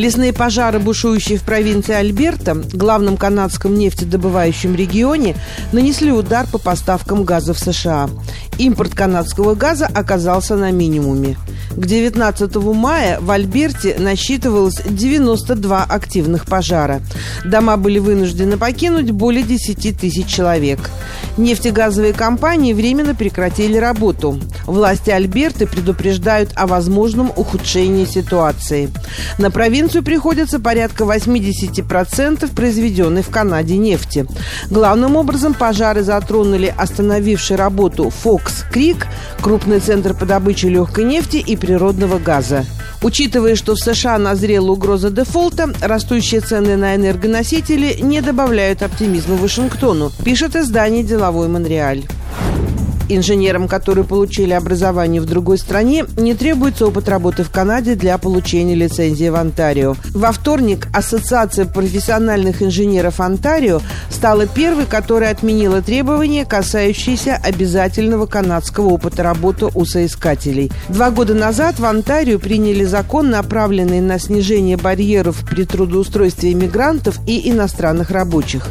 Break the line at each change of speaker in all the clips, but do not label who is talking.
Лесные пожары, бушующие в провинции Альберта, главном канадском нефтедобывающем регионе, нанесли удар по поставкам газа в США. Импорт канадского газа оказался на минимуме. К 19 мая в Альберте насчитывалось 92 активных пожара. Дома были вынуждены покинуть более 10 тысяч человек. Нефтегазовые компании временно прекратили работу. Власти Альберты предупреждают о возможном ухудшении ситуации. На провинцию приходится порядка 80% произведенной в Канаде нефти. Главным образом пожары затронули остановивший работу Фокс Крик, крупный центр по добыче легкой нефти и природного газа. Учитывая, что в США назрела угроза дефолта, растущие цены на энергоносители не добавляют оптимизма Вашингтону, пишет издание «Деловой Монреаль». Инженерам, которые получили образование в другой стране, не требуется опыт работы в Канаде для получения лицензии в Онтарио. Во вторник Ассоциация профессиональных инженеров Онтарио стала первой, которая отменила требования, касающиеся обязательного канадского опыта работы у соискателей. Два года назад в Онтарио приняли закон, направленный на снижение барьеров при трудоустройстве иммигрантов и иностранных рабочих.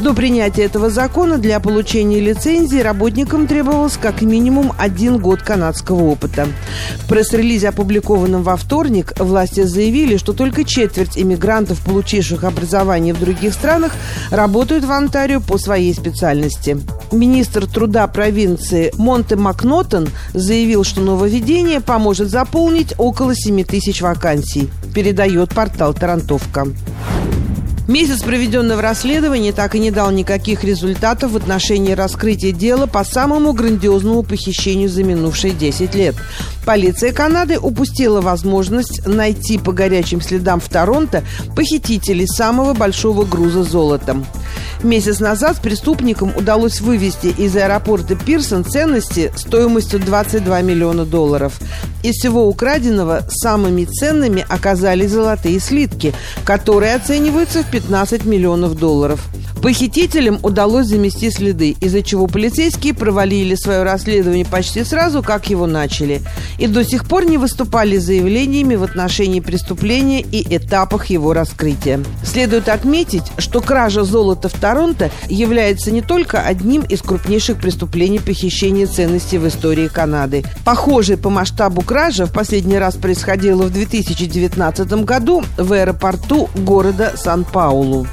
До принятия этого закона для получения лицензии работникам требовалось требовалось как минимум один год канадского опыта. В пресс-релизе, опубликованном во вторник, власти заявили, что только четверть иммигрантов, получивших образование в других странах, работают в Онтарио по своей специальности. Министр труда провинции Монте Макнотон заявил, что нововведение поможет заполнить около 7 тысяч вакансий, передает портал «Тарантовка». Месяц проведенного расследования так и не дал никаких результатов в отношении раскрытия дела по самому грандиозному похищению за минувшие 10 лет. Полиция Канады упустила возможность найти по горячим следам в Торонто похитителей самого большого груза золотом. Месяц назад преступникам удалось вывести из аэропорта Пирсон ценности стоимостью 22 миллиона долларов. Из всего украденного самыми ценными оказались золотые слитки, которые оцениваются в 15 миллионов долларов. Похитителям удалось замести следы, из-за чего полицейские провалили свое расследование почти сразу, как его начали, и до сих пор не выступали заявлениями в отношении преступления и этапах его раскрытия. Следует отметить, что кража золота в Торонто является не только одним из крупнейших преступлений похищения ценностей в истории Канады. Похожая по масштабу кража в последний раз происходила в 2019 году в аэропорту города Сан-Паулу.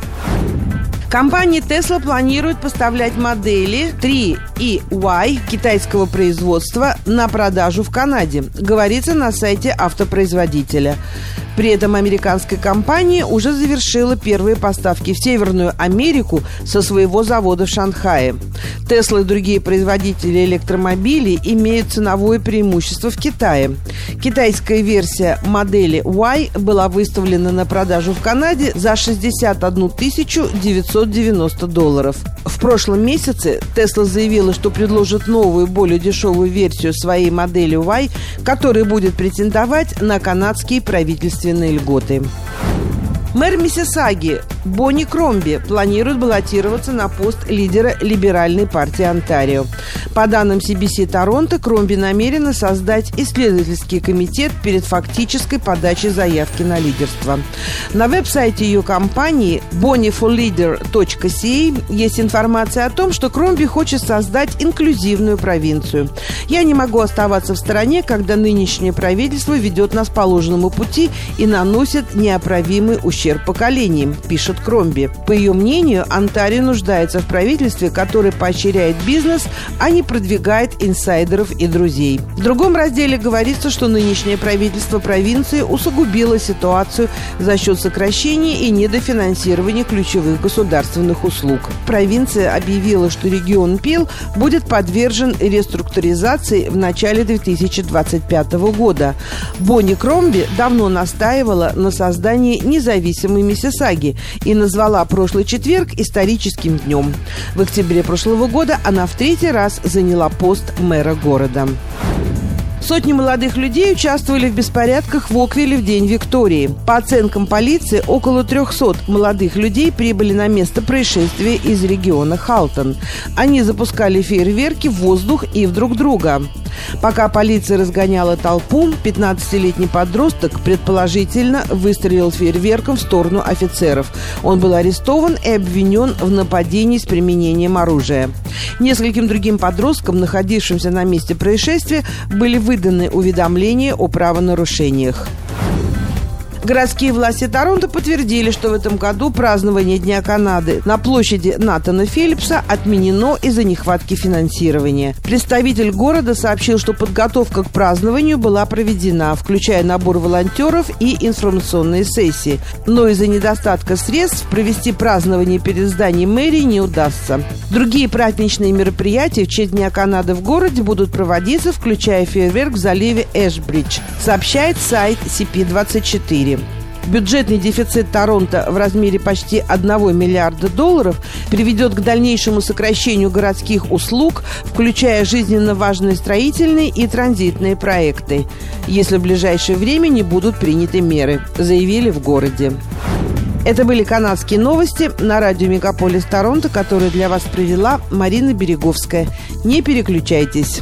Компания Tesla планирует поставлять модели 3 и Y китайского производства на продажу в Канаде, говорится на сайте автопроизводителя. При этом американская компания уже завершила первые поставки в Северную Америку со своего завода в Шанхае. Тесла и другие производители электромобилей имеют ценовое преимущество в Китае. Китайская версия модели Y была выставлена на продажу в Канаде за 61 990 долларов. В прошлом месяце Тесла заявила, что предложит новую, более дешевую версию своей модели Y, которая будет претендовать на канадские правительственные льготы. Мэр Миссисаги Бонни Кромби планирует баллотироваться на пост лидера либеральной партии Онтарио. По данным CBC Торонто, Кромби намерена создать исследовательский комитет перед фактической подачей заявки на лидерство. На веб-сайте ее компании bonnieforleader.ca есть информация о том, что Кромби хочет создать инклюзивную провинцию. «Я не могу оставаться в стороне, когда нынешнее правительство ведет нас по ложному пути и наносит неоправимый ущерб ущерб поколениям, пишет Кромби. По ее мнению, Онтарио нуждается в правительстве, которое поощряет бизнес, а не продвигает инсайдеров и друзей. В другом разделе говорится, что нынешнее правительство провинции усугубило ситуацию за счет сокращения и недофинансирования ключевых государственных услуг. Провинция объявила, что регион Пил будет подвержен реструктуризации в начале 2025 года. Бонни Кромби давно настаивала на создании независимой независимой Миссисаги и назвала прошлый четверг историческим днем. В октябре прошлого года она в третий раз заняла пост мэра города. Сотни молодых людей участвовали в беспорядках в Оквиле в День Виктории. По оценкам полиции, около 300 молодых людей прибыли на место происшествия из региона Халтон. Они запускали фейерверки в воздух и в друг друга. Пока полиция разгоняла толпу, 15-летний подросток предположительно выстрелил фейерверком в сторону офицеров. Он был арестован и обвинен в нападении с применением оружия. Нескольким другим подросткам, находившимся на месте происшествия, были выданы уведомления о правонарушениях. Городские власти Торонто подтвердили, что в этом году празднование Дня Канады на площади Натана Филлипса отменено из-за нехватки финансирования. Представитель города сообщил, что подготовка к празднованию была проведена, включая набор волонтеров и информационные сессии. Но из-за недостатка средств провести празднование перед зданием мэрии не удастся. Другие праздничные мероприятия в честь Дня Канады в городе будут проводиться, включая фейерверк в заливе Эшбридж, сообщает сайт CP24. Бюджетный дефицит Торонто в размере почти 1 миллиарда долларов приведет к дальнейшему сокращению городских услуг, включая жизненно важные строительные и транзитные проекты, если в ближайшее время не будут приняты меры, заявили в городе. Это были канадские новости на радио Мегаполис Торонто, которые для вас провела Марина Береговская. Не переключайтесь.